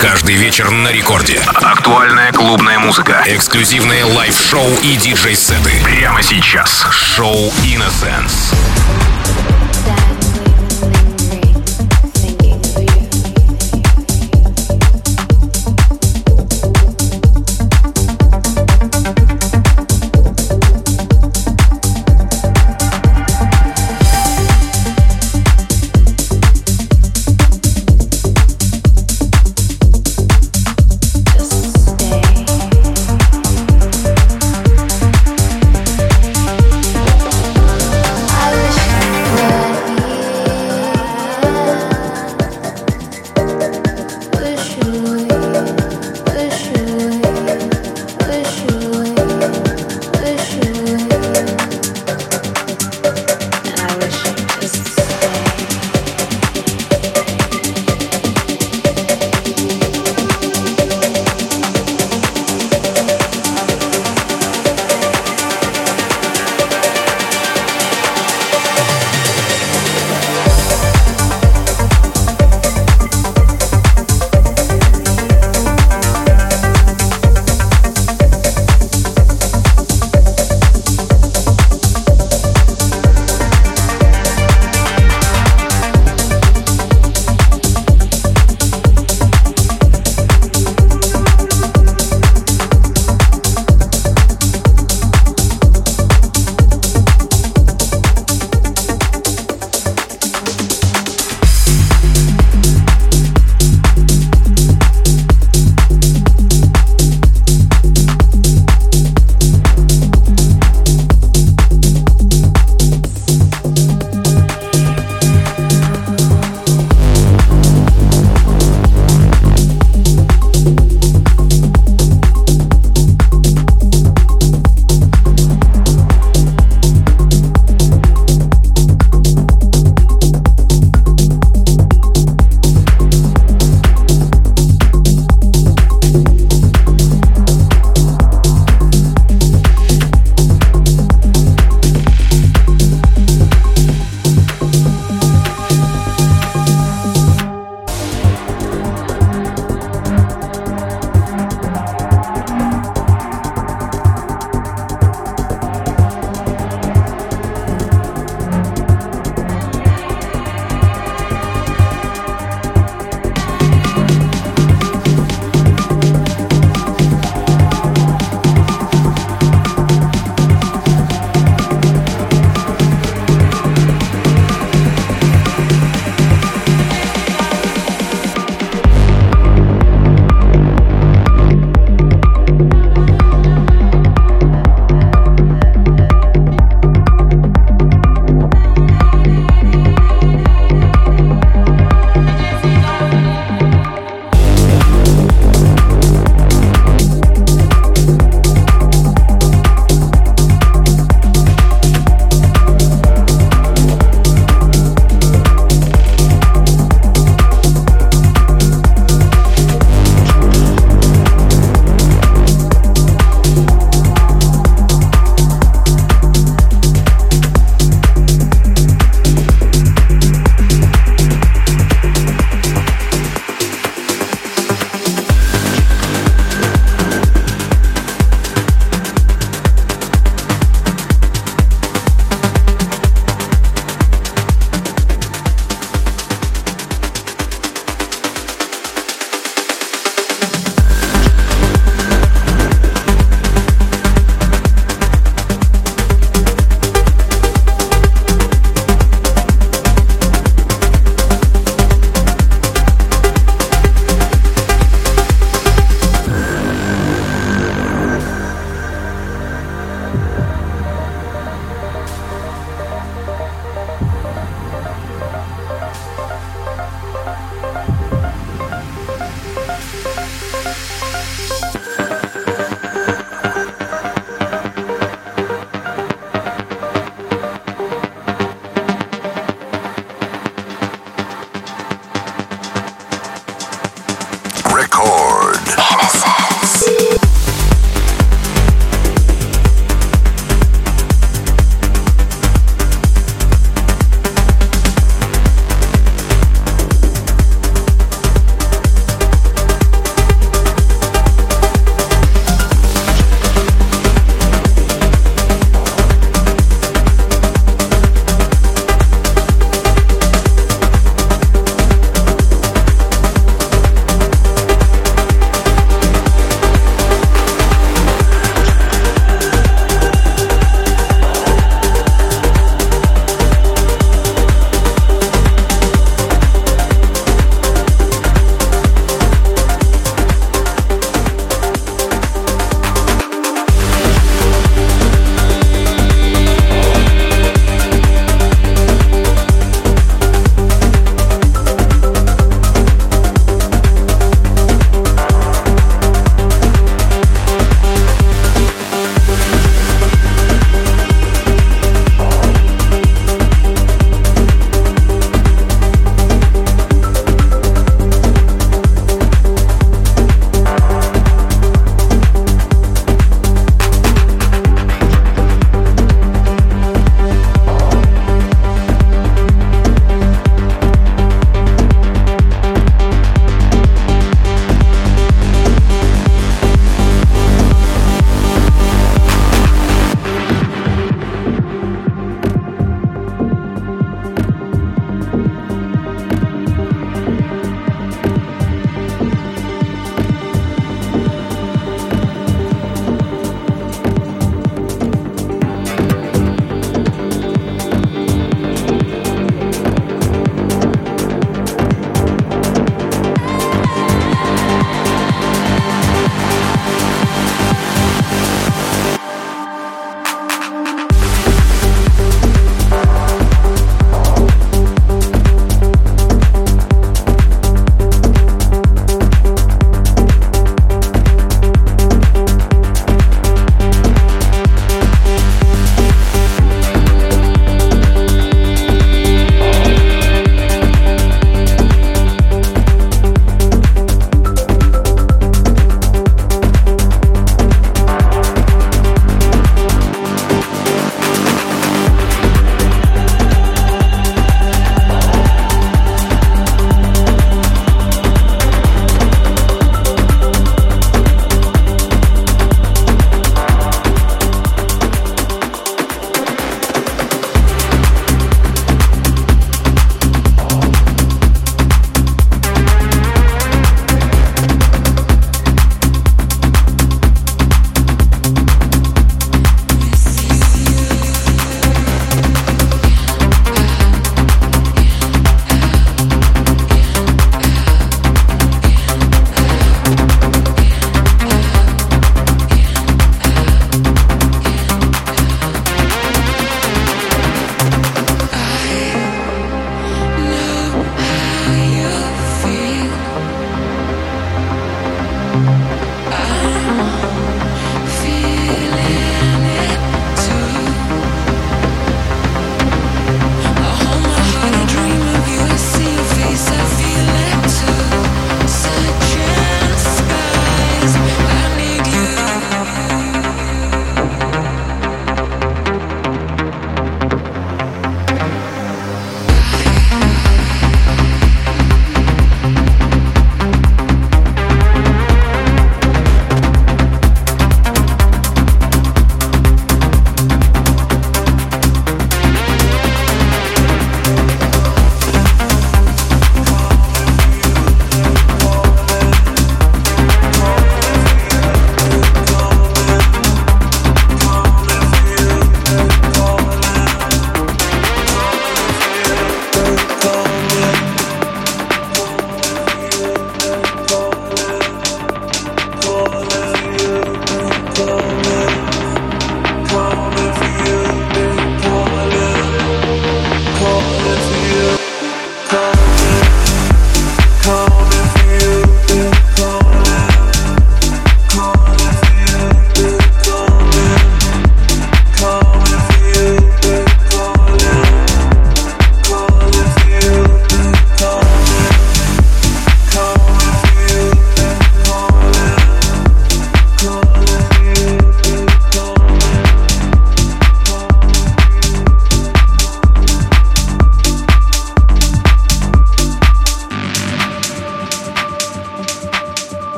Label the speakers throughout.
Speaker 1: Каждый вечер на рекорде.
Speaker 2: Актуальная клубная музыка.
Speaker 1: Эксклюзивные лайв-шоу и диджей-сеты.
Speaker 2: Прямо сейчас.
Speaker 1: Шоу Innocence.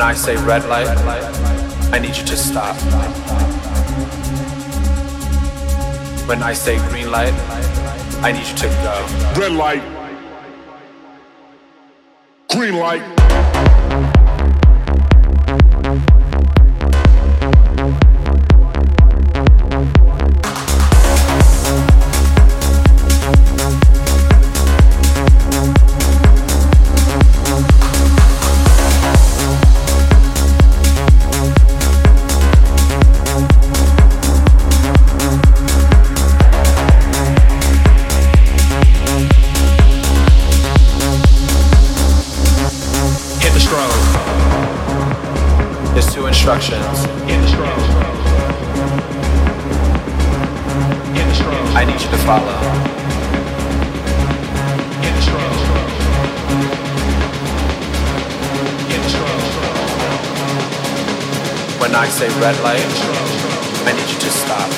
Speaker 3: When I say red light, I need you to stop. When I say green light, I need you to go.
Speaker 4: Red light. Green light.
Speaker 3: Instructions. Hit the strobe. Hit the strobe. I need you to follow. Hit the strobe. Hit the strobe. When I say red light, I need you to stop.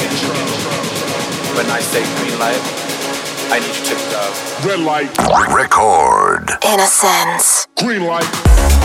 Speaker 3: Hit the strobe. When I say green light, I need you to go.
Speaker 4: Red light.
Speaker 2: Record.
Speaker 5: Innocence.
Speaker 4: Green light.